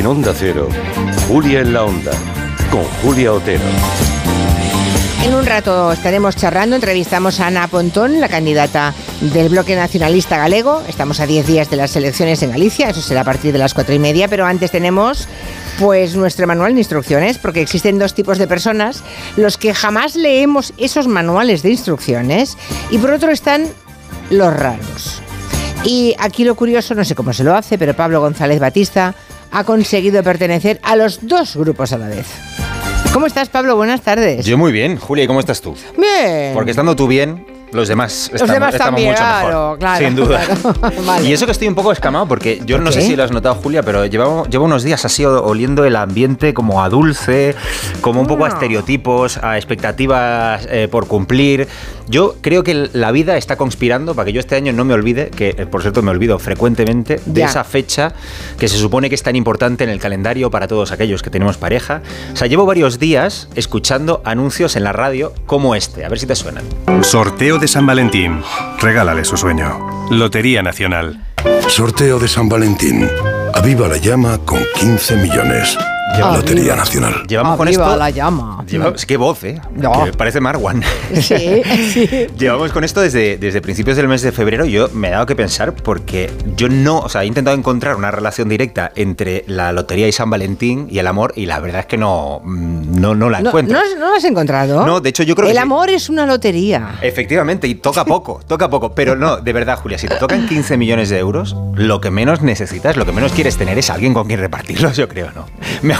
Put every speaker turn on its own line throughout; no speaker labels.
En Onda Cero, Julia en la Onda, con Julia Otero.
En un rato estaremos charlando, entrevistamos a Ana Pontón, la candidata del Bloque Nacionalista Galego. Estamos a 10 días de las elecciones en Galicia, eso será a partir de las 4 y media, pero antes tenemos pues nuestro manual de instrucciones, porque existen dos tipos de personas, los que jamás leemos esos manuales de instrucciones y por otro están los raros. Y aquí lo curioso, no sé cómo se lo hace, pero Pablo González Batista ha conseguido pertenecer a los dos grupos a la vez. ¿Cómo estás, Pablo? Buenas tardes.
Yo muy bien. Julia, ¿y cómo estás tú?
Bien.
Porque estando tú bien, los demás
Los
estamos,
demás
estamos
también,
mucho
claro,
mejor.
claro,
Sin duda.
claro. Vale.
Y eso que estoy un poco escamado, porque yo
¿Por
no sé si lo has notado, Julia, pero llevo, llevo unos días así oliendo el ambiente como a dulce, como un poco a estereotipos, a expectativas eh, por cumplir. Yo creo que la vida está conspirando para que yo este año no me olvide, que eh, por cierto me olvido frecuentemente, de
Ya.
esa fecha que se supone que es tan importante en el calendario para todos aquellos que tenemos pareja. O sea, llevo varios días escuchando anuncios en la radio como este, a ver si te suenan.
Sorteo de San Valentín. Regálale su sueño. Lotería Nacional.
Sorteo de San Valentín. Aviva la llama con 15 millones.
Lleva-
Lotería Nacional.
Llevamos con esto.
la llama.
Lleva- qué voz, ¿eh?
No.
Que parece Marwan.
Sí, sí.
Llevamos con esto desde, desde principios del mes de febrero. Yo me he dado que pensar porque yo no, o sea, he intentado encontrar una relación directa entre la lotería y San Valentín y el amor y la verdad es que no, mm, no, no la
No,
encuentro.
¿no, no lo has encontrado?
No, de hecho, yo creo
El
que sí.
amor es una lotería.
Efectivamente, y toca poco, toca poco, pero no, de verdad, Julia, si te tocan 15 millones de euros, lo que menos necesitas, lo que menos quieres tener es alguien con quien repartirlos, yo creo, ¿no?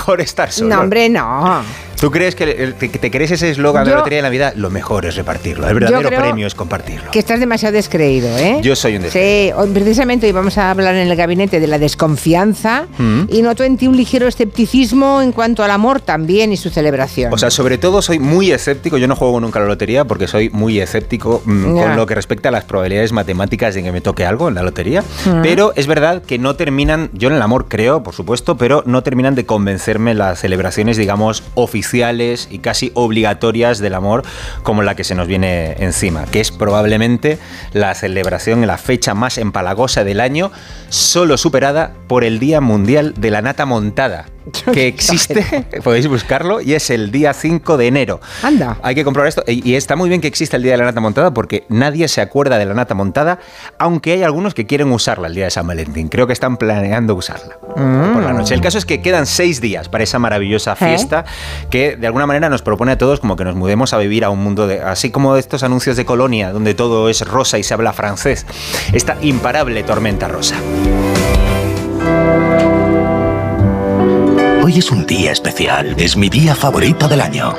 Mejor estar solo.
No, hombre, no.
¿Tú crees que el- que te crees ese eslogan de
Yo-
la Lotería de Navidad? Lo mejor es repartirlo. El verdadero
creo
premio es compartirlo.
Que estás demasiado descreído, ¿eh?
Yo soy un
Sí, hoy- precisamente hoy vamos a hablar en el gabinete de la desconfianza
Mm.
y noto en ti un ligero escepticismo en cuanto al amor también y su celebración.
O sea, sobre todo soy muy escéptico. Yo no juego nunca a la lotería porque soy muy escéptico mm,
Ya.
con lo que respecta a las probabilidades matemáticas de que me toque algo en la lotería.
Mm.
Pero es verdad que no terminan, yo en el amor creo, por supuesto, pero no terminan de convencerme las celebraciones, digamos, y casi obligatorias del amor como la que se nos viene encima, que es probablemente la celebración, la fecha más empalagosa del año, solo superada por el Día Mundial de la Nata Montada, que existe, podéis buscarlo, y es el día 5 de enero.
Anda.
Hay que comprobar esto. Y y está muy bien que exista el Día de la Nata Montada porque nadie se acuerda de la Nata Montada, aunque hay algunos que quieren usarla el día de San Valentín. Creo que están planeando usarla por la noche. El caso es que quedan seis días para esa maravillosa fiesta que de alguna manera nos propone a todos como que nos mudemos a vivir a un mundo de... Así como estos anuncios de colonia donde todo es rosa y se habla francés. Esta imparable tormenta rosa.
Hoy es un día especial, es mi día favorito del año.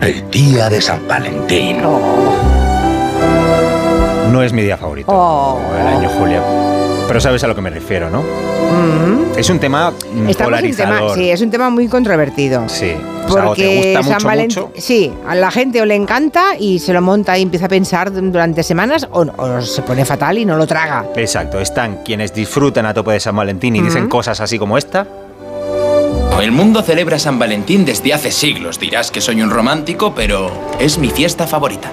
El día de San Valentín.
No es mi día favorito
Oh.
del año, Julia. Pero sabes a lo que me refiero, ¿no? Es un tema mm,
Estamos tema,
polarizador.
sí, es un tema muy controvertido.
Sí. O sea, o te
Porque
gusta
San
mucho,
sí, a la gente o le encanta y se lo monta y empieza a pensar durante semanas o, o se pone fatal y no lo traga.
Exacto, están quienes disfrutan a tope de San Valentín y dicen cosas así como esta.
El mundo celebra San Valentín desde hace siglos. Dirás que soy un romántico, pero es mi fiesta favorita.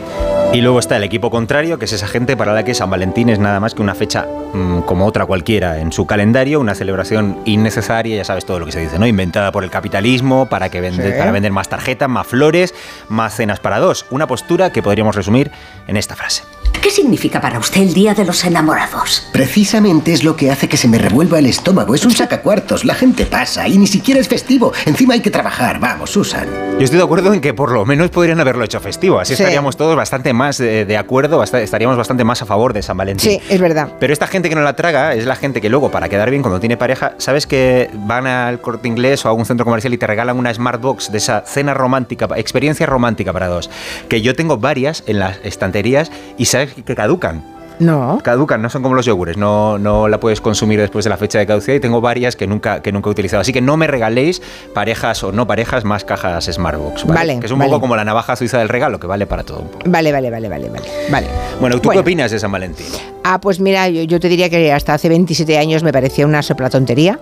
Y luego está el equipo contrario, que es esa gente para la que San Valentín es nada más que una fecha mm, como otra cualquiera en su calendario, una celebración innecesaria, ya sabes todo lo que se dice, ¿no? Inventada por el capitalismo para, que vende-
Sí.
para vender más tarjetas, más flores, más cenas para dos. Una postura que podríamos resumir en esta frase.
¿Qué significa para usted el Día de los Enamorados?
Precisamente es lo que hace que se me revuelva el estómago. Es un sacacuartos. La gente pasa y ni siquiera es festivo. Encima hay que trabajar. Vamos, Susan.
Yo estoy de acuerdo en que por lo menos podrían haberlo hecho festivo, así
Sí.
estaríamos todos bastante más eh, de acuerdo, estaríamos bastante más a favor de San Valentín.
Sí, es verdad.
Pero esta gente que no la traga es la gente que luego, para quedar bien cuando tiene pareja, ¿sabes que van al corte inglés o a un centro comercial y te regalan una Smart Box de esa cena romántica, experiencia romántica para dos? Que yo tengo varias en las estanterías y sabes que caducan.
No.
Caducan, no son como los yogures, no, no la puedes consumir después de la fecha de caducidad y tengo varias que nunca, que nunca he utilizado. Así que no me regaléis parejas o no parejas más cajas Smartbox, ¿vale?
Vale,
que es un
vale.
poco como la navaja suiza del regalo, que vale para todo un poco.
Vale, vale, vale, vale, vale. vale.
Bueno, ¿tú
Bueno.
qué opinas de San Valentín?
Ah, pues mira, yo, yo te diría que hasta hace 27 años me parecía una sopla tontería,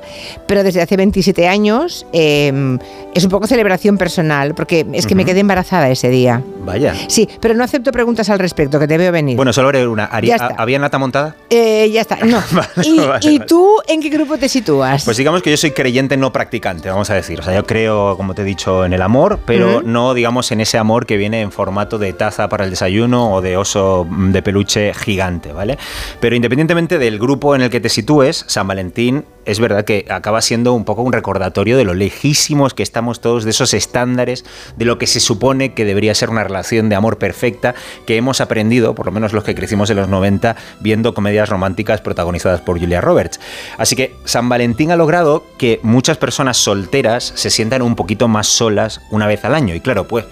pero desde hace 27 años eh, es un poco celebración personal, porque es que me quedé embarazada ese día.
Vaya.
Sí, pero no acepto preguntas al respecto, que te veo venir.
Bueno, solo haré una.
Ya está.
¿Había nata montada?
Eh, ya está, no.
Vale,
¿Y,
vale,
y
vale.
tú en qué grupo te sitúas?
Pues digamos que yo soy creyente no practicante, vamos a decir. O sea, yo creo, como te he dicho, en el amor, pero no, digamos, en ese amor que viene en formato de taza para el desayuno o de oso de peluche gigante, ¿vale? Pero independientemente del grupo en el que te sitúes, San Valentín es verdad que acaba siendo un poco un recordatorio de lo lejísimos que estamos todos de esos estándares, de lo que se supone que debería ser una relación de amor perfecta, que hemos aprendido, por lo menos los que crecimos en los 90, viendo comedias románticas protagonizadas por Julia Roberts. Así que San Valentín ha logrado que muchas personas solteras se sientan un poquito más solas una vez al año. Y claro, pues,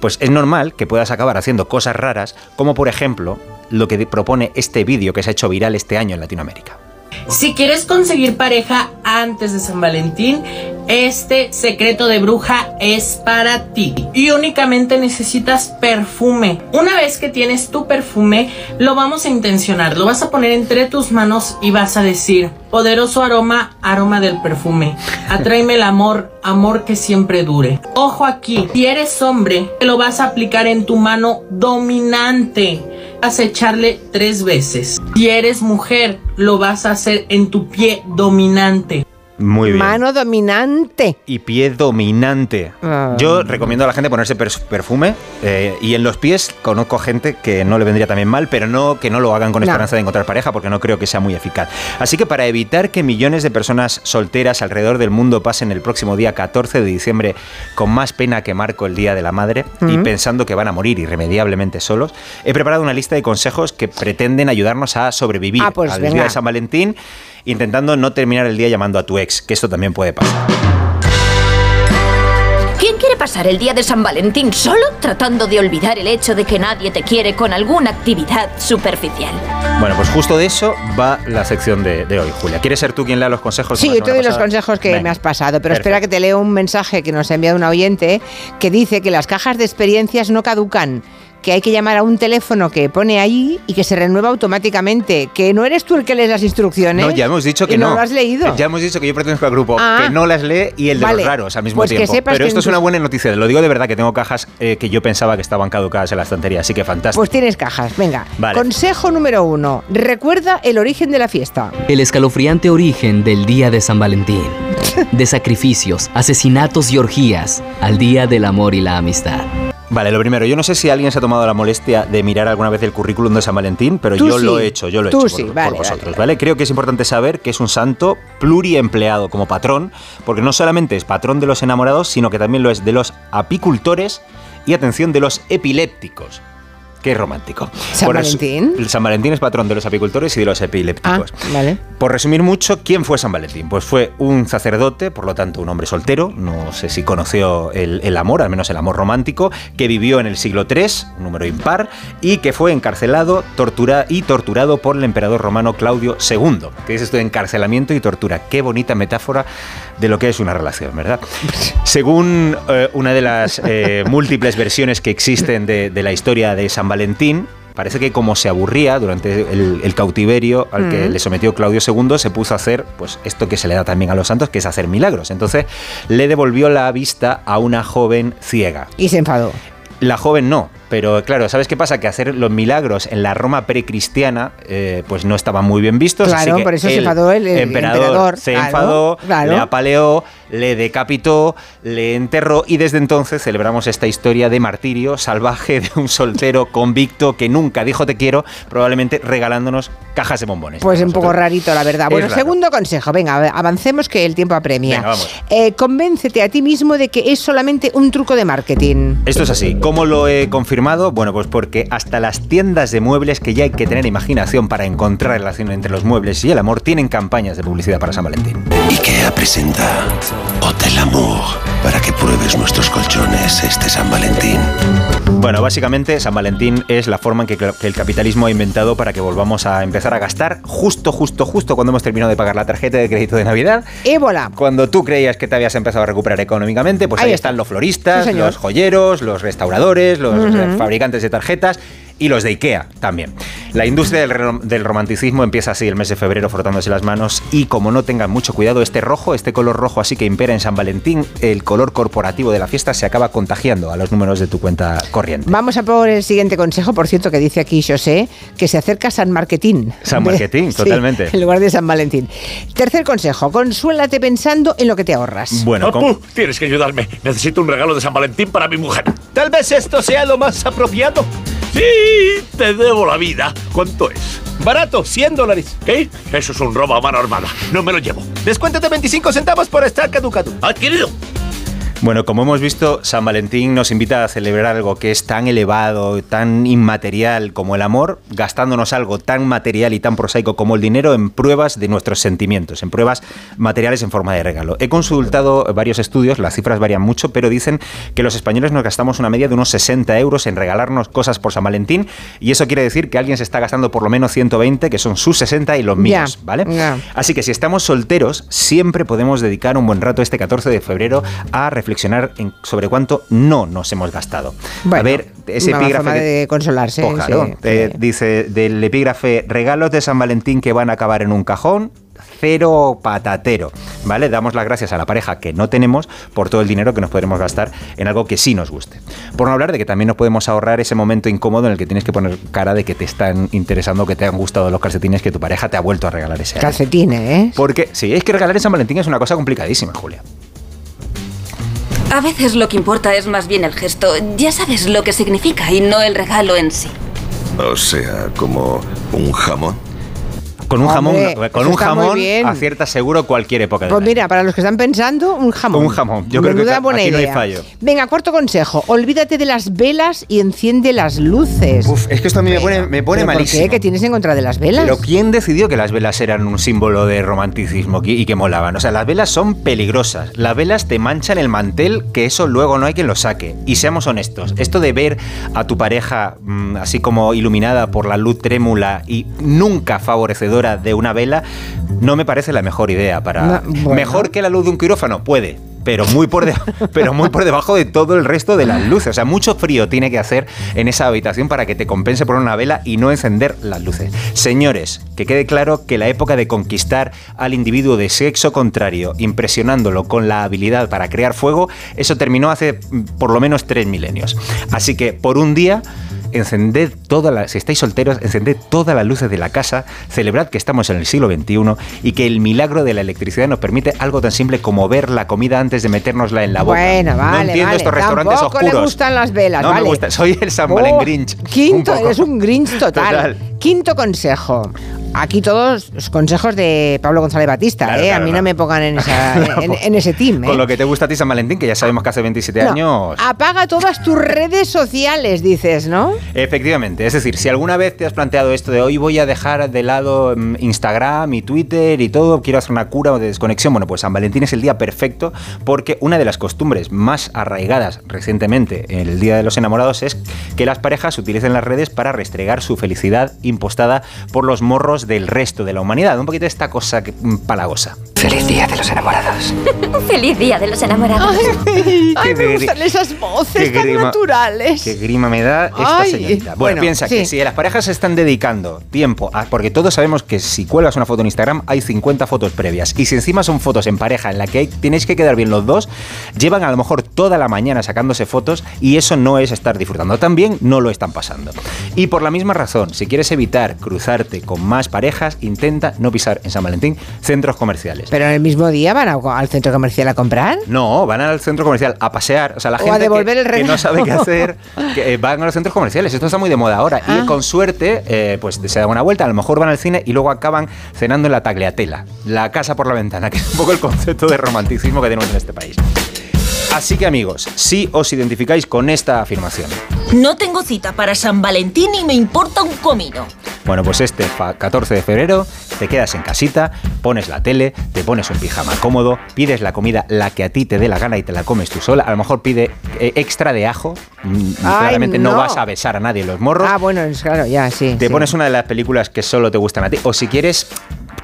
pues es normal que puedas acabar haciendo cosas raras, como por ejemplo lo que propone este vídeo que se ha hecho viral este año en Latinoamérica.
Si quieres conseguir pareja antes de San Valentín, este secreto de bruja es para ti. Y únicamente necesitas perfume. Una vez que tienes tu perfume, lo vamos a intencionar. Lo vas a poner entre tus manos y vas a decir, poderoso aroma, aroma del perfume. Atráeme el amor, amor que siempre dure. Ojo aquí, si eres hombre, lo vas a aplicar en tu mano dominante vas a echarle tres veces. Si eres mujer, lo vas a hacer en tu pie dominante.
Muy bien.
Mano dominante.
y pie dominante.
Ah.
Yo recomiendo a la gente ponerse perfume eh, y en los pies conozco gente que no le vendría también mal, pero no que no lo hagan con
No.
esperanza de encontrar pareja porque no creo que sea muy eficaz. Así que para evitar que millones de personas solteras alrededor del mundo pasen el próximo día 14 de diciembre con más pena que Marco el Día de la Madre y pensando que van a morir irremediablemente solos, he preparado una lista de consejos que pretenden ayudarnos a sobrevivir
Ah, pues
al
venga.
día de San Valentín intentando no terminar el día llamando a tu ex, que esto también puede pasar.
¿Quién quiere pasar el día de San Valentín solo tratando de olvidar el hecho de que nadie te quiere con alguna actividad superficial?
Bueno, pues justo de eso va la sección de, de hoy, Julia. ¿Quieres ser tú quien lea los consejos?
Sí, te doy los consejos que me has pasado, pero
Perfecto.
espera que te leo un mensaje que nos ha enviado un oyente que dice que las cajas de experiencias no caducan, que hay que llamar a un teléfono que pone ahí y que se renueva automáticamente, que no eres tú el que lees las instrucciones.
No, ya hemos dicho que
y
no.
no. lo has leído.
Ya hemos dicho que yo pertenezco al grupo
Ah.
que no las lee y el de
Vale.
los raros al mismo
Pues que
tiempo.
sepas
Pero
que
esto es una buena noticia. Lo digo de verdad que tengo cajas eh, que yo pensaba que estaban caducadas en la estantería, así que fantástico.
Pues tienes cajas, venga.
Vale.
Consejo número uno, recuerda el origen de la fiesta.
El escalofriante origen del Día de San Valentín. De sacrificios, asesinatos y orgías al Día del Amor y la Amistad.
Vale, lo primero, yo no sé si alguien se ha tomado la molestia de mirar alguna vez el currículum de San Valentín, pero
Tú
yo lo he hecho, yo lo he
Tú
hecho
sí,
por,
vale,
por
vale,
vosotros, vale, Creo que es importante saber que es un santo pluriempleado como patrón, porque no solamente es patrón de los enamorados, sino que también lo es de los apicultores y atención de los epilépticos. Qué romántico.
¿San
Por
Valentín?
San Valentín es patrón de los apicultores y de los
Ah,
epilépticos.
vale.
Por resumir mucho, ¿quién fue San Valentín? Pues fue un sacerdote, por lo tanto un hombre soltero, no sé si conoció el, el amor, al menos el amor romántico, que vivió en el siglo III, un número impar, y que fue encarcelado tortura, y torturado por el emperador romano Claudio II. ¿Qué es esto de encarcelamiento y tortura? Qué bonita metáfora de lo que es una relación, ¿verdad? Según eh, una de las eh, múltiples versiones que existen de, de la historia de San Valentín, parece que como se aburría durante el, el cautiverio al que le sometió Claudio II, se puso a hacer pues esto que se le da también a los santos, que es hacer milagros. Entonces le devolvió la vista a una joven ciega.
Y se enfadó.
La joven no, pero claro, ¿sabes qué pasa? Que hacer los milagros en la Roma precristiana eh, pues no estaban muy bien vistos. así
Claro,
que
por eso se enfadó el- el emperador,
se
claro,
enfadó,
claro.
le apaleó, le decapitó, le enterró y desde entonces celebramos esta historia de martirio salvaje de un soltero convicto que nunca dijo te quiero, probablemente regalándonos cajas de bombones.
Pues un poco rarito, la verdad. Bueno, segundo consejo. Venga, avancemos que el tiempo apremia.
Venga, vamos.
Eh, convéncete a ti mismo de que es solamente un truco de marketing.
Esto es así. ¿Cómo lo he confirmado? Bueno, pues porque hasta las tiendas de muebles, que ya hay que tener imaginación para encontrar relación entre los muebles y el amor, tienen campañas de publicidad para San Valentín.
IKEA presenta Hotel Amour para que pruebes nuestros colchones este San Valentín.
Bueno, básicamente San Valentín es la forma en que, que el capitalismo ha inventado para que volvamos a empezar a gastar justo, justo, justo cuando hemos terminado de pagar la tarjeta de crédito de Navidad.
Ébola.
Cuando tú creías que te habías empezado a recuperar económicamente, pues ahí,
Ahí
están
está.
los floristas,
Sí,
los joyeros, los restauradores, los. Fabricantes de tarjetas. Y los de Ikea también. La industria del, del romanticismo empieza así el mes de febrero frotándose las manos y como no tengan mucho cuidado, este rojo, este color rojo así que impera en San Valentín, el color corporativo de la fiesta se acaba contagiando a los números de tu cuenta corriente.
Vamos a por el siguiente consejo, por cierto, que dice aquí José, que se acerca San Marquetín.
San
De-
Marquetín,
sí,
totalmente.
en lugar de San Valentín. Tercer consejo, consuélate pensando en lo que te ahorras.
Bueno, con-
tienes que ayudarme. Necesito un regalo de San Valentín para mi mujer.
Tal vez esto sea lo más apropiado.
Sí, te debo la vida. ¿Cuánto es?
Barato, 100 dólares.
¿Qué? Eso es un robo a mano armada. No me lo llevo.
Descuéntate 25 centavos por estar caducado.
Adquirido.
Bueno, como hemos visto, San Valentín nos invita a celebrar algo que es tan elevado, tan inmaterial como el amor, gastándonos algo tan material y tan prosaico como el dinero en pruebas de nuestros sentimientos, en pruebas materiales en forma de regalo. He consultado varios estudios, las cifras varían mucho, pero dicen que los españoles nos gastamos una media de unos 60 euros en regalarnos cosas por San Valentín y eso quiere decir que alguien se está gastando por lo menos 120, que son sus 60 y los míos, ¿vale? Así que si estamos solteros, siempre podemos dedicar un buen rato este 14 de febrero a reflexionar en- sobre cuánto no nos hemos gastado.
Bueno,
a ver, ese
una
epígrafe...
forma
que-
de consolarse.
Claro,
sí,
eh, dice del epígrafe regalos de San Valentín que van a acabar en un cajón. Cero patatero, ¿vale? Damos las gracias a la pareja que no tenemos por todo el dinero que nos podremos gastar en algo que sí nos guste. Por no hablar de que también nos podemos ahorrar ese momento incómodo en el que tienes que poner cara de que te están interesando, que te han gustado los calcetines que tu pareja te ha vuelto a regalar ese año.
Calcetines, ¿eh?
Porque sí, es que regalar en San Valentín es una cosa complicadísima, Julia.
A veces lo que importa es más bien el gesto. Ya sabes lo que significa y no el regalo en sí.
O sea, como un jamón.
Con un
Hombre,
jamón, con un jamón acierta seguro cualquier época
Pues mira, para los que están pensando, un jamón.
Un jamón. Yo creo que
buena
aquí no hay fallo.
Venga, cuarto consejo. Olvídate de las velas y enciende las luces.
Uf, es que esto a mí me pone, me pone
¿Pero
malísimo.
¿Por qué? ¿Qué tienes en contra de las velas?
Pero ¿quién decidió que las velas eran un símbolo de romanticismo y y que molaban? O sea, las velas son peligrosas. Las velas te manchan el mantel, que eso luego no hay quien lo saque. Y seamos honestos, esto de ver a tu pareja mm, así como iluminada por la luz trémula y nunca favorecedora de una vela, no me parece la mejor idea para...
No, bueno.
Mejor que la luz de un quirófano, puede. Pero muy, por de- pero muy por debajo de todo el resto de las luces. O sea, mucho frío tiene que hacer en esa habitación para que te compense poner una vela y no encender las luces. Señores, que quede claro que la época de conquistar al individuo de sexo contrario, impresionándolo con la habilidad para crear fuego, eso terminó hace mm, por lo menos tres milenios. Así que por un día encended todas las, si estáis solteros, encended todas las luces de la casa, celebrad que estamos en el siglo XXI y que el milagro de la electricidad nos permite algo tan simple como ver la comida antes de metérnosla en la boca.
Bueno, vale,
no entiendo
vale.
estos restaurantes
Tampoco
oscuros.
le gustan las velas,
no
vale.
me gusta, soy el San
Oh,
Valen Grinch.
Quinto, eres un Grinch total.
Total.
Quinto consejo. Aquí todos los consejos de Pablo González Batista,
Claro,
¿eh?
claro,
a mí no me pongan en, esa- en, en ese team, ¿eh?
Con lo que te gusta a ti San Valentín, que ya sabemos que hace 27
No,
años.
Apaga todas tus redes sociales, dices, ¿no?
Efectivamente, es decir, si alguna vez te has planteado esto de hoy voy a dejar de lado mm, Instagram y Twitter y todo, quiero hacer una cura o de desconexión, bueno, pues San Valentín es el día perfecto porque una de las costumbres más arraigadas recientemente en el Día de los Enamorados es que las parejas utilicen las redes para restregar su felicidad impostada por los morros del resto de la humanidad. Un poquito esta cosa que, mm, palagosa.
Feliz día de los enamorados.
Feliz día de los enamorados.
Ay, me gustan esas voces tan
grima-
naturales.
Qué grima me da esta
Ay,
señorita. Bueno,
bueno,
piensa que si las parejas se están dedicando tiempo a. Porque todos sabemos que si cuelgas una foto en Instagram hay 50 fotos previas. Y si encima son fotos en pareja en la que hay- tenéis que quedar bien los dos, llevan a lo mejor toda la mañana sacándose fotos y eso no es estar disfrutando. También no lo están pasando. Y por la misma razón, si quieres evitar cruzarte con más parejas, intenta no pisar en San Valentín centros comerciales.
Pero en el mismo día van a- al centro comercial a comprar.
No, van al centro comercial a pasear. O sea, la
O a
gente
devolver
que, que no sabe qué hacer, que eh, van a los centros comerciales. Esto está muy de moda ahora.
Ah.
Y con suerte, eh, pues se dan una vuelta, a lo mejor van al cine y luego acaban cenando en la tagliatela, la casa por la ventana, que es un poco el concepto de romanticismo que tenemos en este país. Así que amigos, si os identificáis con esta afirmación,
No tengo cita para San Valentín y me importa un comino.
Bueno, pues este fa- 14 de febrero te quedas en casita, pones la tele, te pones un pijama cómodo, pides la comida la que a ti te dé la gana y te la comes tú sola. A lo mejor pide eh, extra de ajo. Mm,
Ay,
Claramente no.
no.
vas a besar a nadie en los morros.
Ah, bueno, es claro, ya, sí.
te
sí.
pones una de las películas que solo te gustan a ti. O si quieres,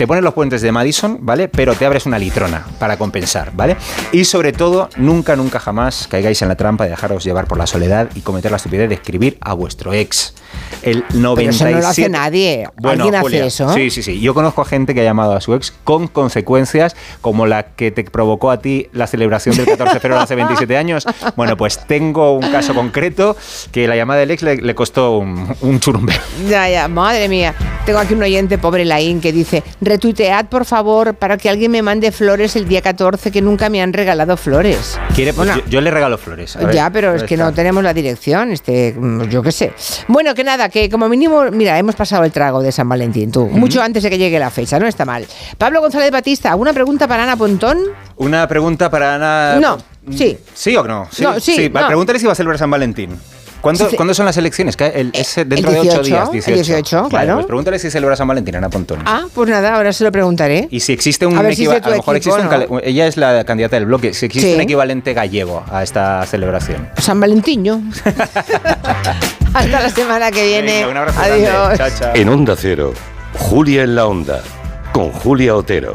te pones los puentes de Madison, ¿vale? Pero te abres una litrona para compensar, ¿vale? Y sobre todo, nunca, nunca jamás caigáis en la trampa de dejaros llevar por la soledad y cometer la estupidez de escribir a vuestro ex. El 97...
Pero eso no lo hace nadie.
Bueno,
¿Alguien
Julia,
hace eso?
Sí, sí, sí. Yo conozco a gente que ha llamado a su ex con consecuencias como la que te provocó a ti la celebración del 14 de febrero hace 27 años. Bueno, pues tengo un caso concreto que la llamada del ex le, le costó un, un churumbe.
Ya, ya, madre mía. Tengo aquí un oyente, pobre Laín, que dice, retuitead por favor para que alguien me mande flores el día 14 que nunca me han regalado flores.
¿Quiere? Pues
Bueno.
yo, yo le regalo flores. A ver,
ya, pero es que
está.
no tenemos la dirección, este, mm, yo qué sé. Bueno, que nada, que como mínimo, mira, hemos pasado el trago de San Valentín, tú, mucho antes de que llegue la fecha, no está mal. Pablo González Batista, ¿alguna pregunta para Ana Pontón?
Una pregunta para Ana.
No, sí.
¿Sí o no?
No, sí, no.
Pregúntale si va a celebrar San Valentín. ¿Cuándo,
Sí.
¿cuándo son las elecciones? El- es dentro
el
de ocho
18,
días.
el
18.
18,
Vale,
claro.
pues pregúntale si celebra San Valentín, Ana Pontón.
Ah, pues nada, ahora se lo preguntaré.
Y si existe un
A ver si es de
equiva-
tu
a lo mejor
equipo,
existe un
¿no?
cale- ella es la candidata del bloque, si existe
Sí.
un equivalente gallego a esta celebración.
San Valentín. Hasta la semana que viene.
Venga, un abrazo grande.
Adiós.
Chao, chao.
En Onda Cero, Julia en la Onda, con Julia Otero.